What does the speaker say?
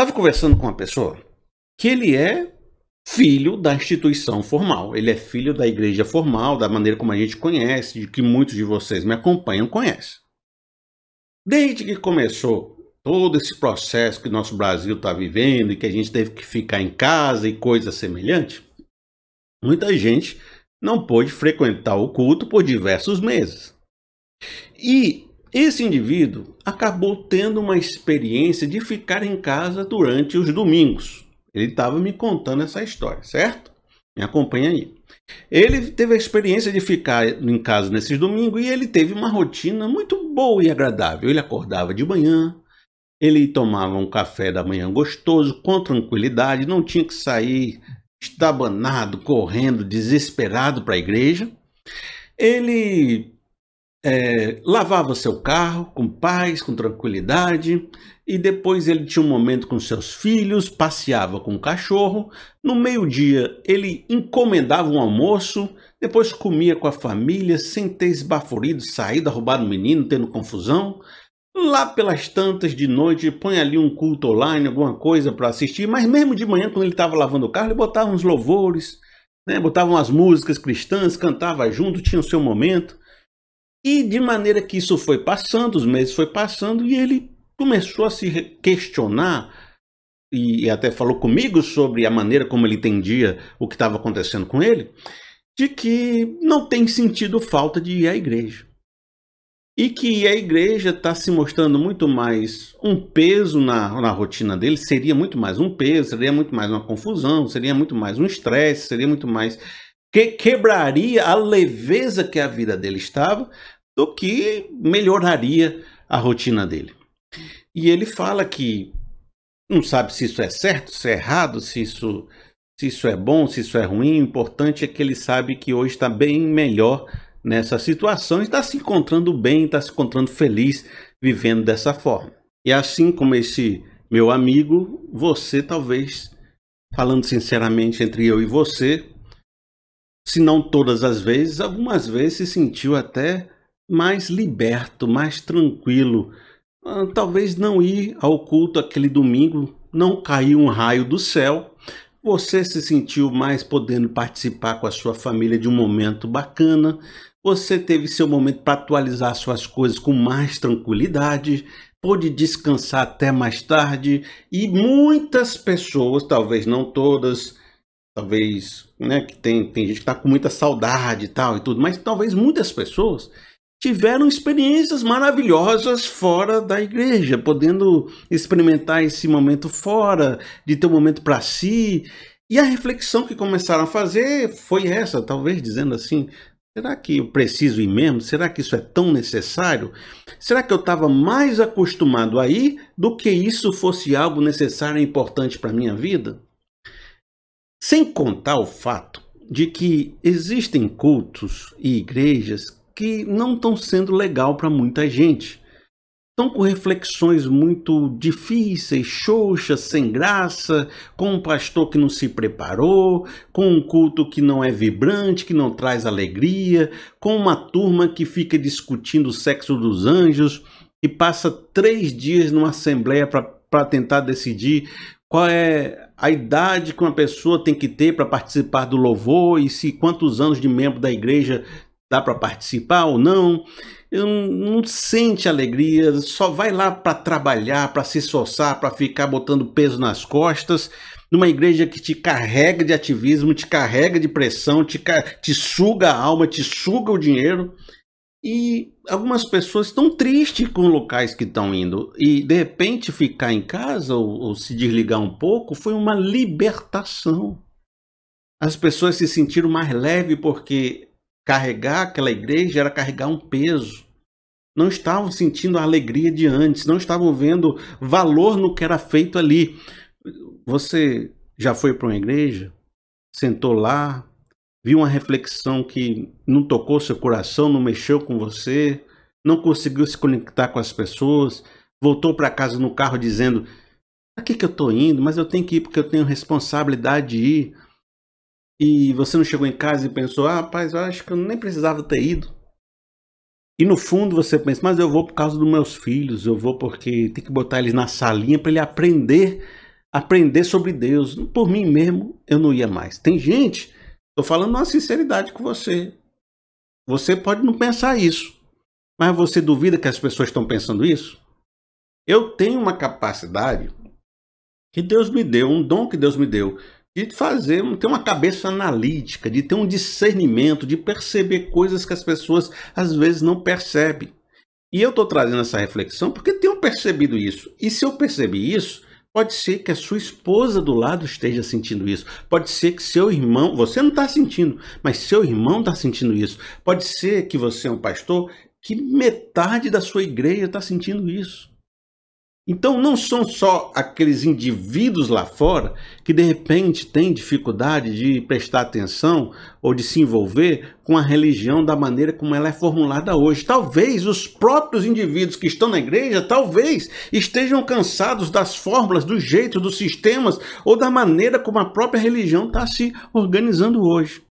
Estava conversando com uma pessoa que ele é filho da instituição formal. Ele é filho da igreja formal, da maneira como a gente conhece, de que muitos de vocês me acompanham conhecem. Desde que começou todo esse processo que nosso Brasil está vivendo e que a gente teve que ficar em casa e coisa semelhante, muita gente não pôde frequentar o culto por diversos meses. E esse indivíduo acabou tendo uma experiência de ficar em casa durante os domingos. Ele estava me contando essa história, certo? Me acompanha aí. Ele teve a experiência de ficar em casa nesses domingos e ele teve uma rotina muito boa e agradável. Ele acordava de manhã, ele tomava um café da manhã gostoso, com tranquilidade, não tinha que sair estabanado, correndo, desesperado para a igreja. Ele é, lavava seu carro com paz, com tranquilidade, e depois ele tinha um momento com seus filhos, passeava com o cachorro. No meio-dia, ele encomendava um almoço, depois comia com a família, sem ter esbaforido, saído, roubado o menino, tendo confusão. Lá pelas tantas de noite, põe ali um culto online, alguma coisa para assistir, mas mesmo de manhã, quando ele estava lavando o carro, ele botava uns louvores, né? botava umas músicas cristãs, cantava junto, tinha o seu momento. E de maneira que isso foi passando, os meses foi passando, e ele começou a se questionar, e até falou comigo sobre a maneira como ele entendia o que estava acontecendo com ele, de que não tem sentido falta de ir à igreja. E que a igreja está se mostrando muito mais um peso na, na rotina dele, seria muito mais um peso, seria muito mais uma confusão, seria muito mais um estresse, seria muito mais que quebraria a leveza que a vida dele estava, do que melhoraria a rotina dele. E ele fala que não sabe se isso é certo, se é errado, se isso, se isso é bom, se isso é ruim. O importante é que ele sabe que hoje está bem melhor nessa situação, está se encontrando bem, está se encontrando feliz vivendo dessa forma. E assim como esse meu amigo, você talvez, falando sinceramente entre eu e você, se não todas as vezes, algumas vezes se sentiu até mais liberto, mais tranquilo. Ah, talvez não ir ao culto aquele domingo, não caiu um raio do céu. Você se sentiu mais podendo participar com a sua família de um momento bacana. Você teve seu momento para atualizar suas coisas com mais tranquilidade, pôde descansar até mais tarde e muitas pessoas, talvez não todas, talvez, né, que tem, tem gente que está com muita saudade e tal e tudo, mas talvez muitas pessoas tiveram experiências maravilhosas fora da igreja, podendo experimentar esse momento fora, de ter um momento para si. E a reflexão que começaram a fazer foi essa, talvez dizendo assim: Será que eu preciso ir mesmo? Será que isso é tão necessário? Será que eu estava mais acostumado a ir do que isso fosse algo necessário e importante para minha vida? Sem contar o fato de que existem cultos e igrejas que não estão sendo legal para muita gente. Estão com reflexões muito difíceis, xoxas, sem graça, com um pastor que não se preparou, com um culto que não é vibrante, que não traz alegria, com uma turma que fica discutindo o sexo dos anjos e passa três dias numa assembleia para tentar decidir qual é a idade que uma pessoa tem que ter para participar do louvor e se quantos anos de membro da igreja dá para participar ou não não sente alegria, só vai lá para trabalhar, para se esforçar, para ficar botando peso nas costas, numa igreja que te carrega de ativismo, te carrega de pressão, te, te suga a alma, te suga o dinheiro. E algumas pessoas estão tristes com locais que estão indo. E de repente ficar em casa ou, ou se desligar um pouco foi uma libertação. As pessoas se sentiram mais leves porque carregar aquela igreja era carregar um peso. Não estavam sentindo a alegria de antes, não estavam vendo valor no que era feito ali. Você já foi para uma igreja? Sentou lá, viu uma reflexão que não tocou seu coração, não mexeu com você, não conseguiu se conectar com as pessoas, voltou para casa no carro dizendo: Aqui que eu estou indo, mas eu tenho que ir porque eu tenho responsabilidade de ir e você não chegou em casa e pensou, ah, rapaz, eu acho que eu nem precisava ter ido. E no fundo você pensa, mas eu vou por causa dos meus filhos, eu vou porque tem que botar eles na salinha para ele aprender aprender sobre Deus. Por mim mesmo, eu não ia mais. Tem gente, estou falando uma sinceridade com você. Você pode não pensar isso, mas você duvida que as pessoas estão pensando isso? Eu tenho uma capacidade que Deus me deu, um dom que Deus me deu, de fazer, ter uma cabeça analítica, de ter um discernimento, de perceber coisas que as pessoas às vezes não percebem. E eu estou trazendo essa reflexão porque tenho percebido isso. E se eu percebi isso, pode ser que a sua esposa do lado esteja sentindo isso. Pode ser que seu irmão, você não está sentindo, mas seu irmão está sentindo isso. Pode ser que você é um pastor que metade da sua igreja está sentindo isso. Então não são só aqueles indivíduos lá fora que de repente têm dificuldade de prestar atenção ou de se envolver com a religião da maneira como ela é formulada hoje. Talvez os próprios indivíduos que estão na igreja, talvez estejam cansados das fórmulas, dos jeitos, dos sistemas ou da maneira como a própria religião está se organizando hoje.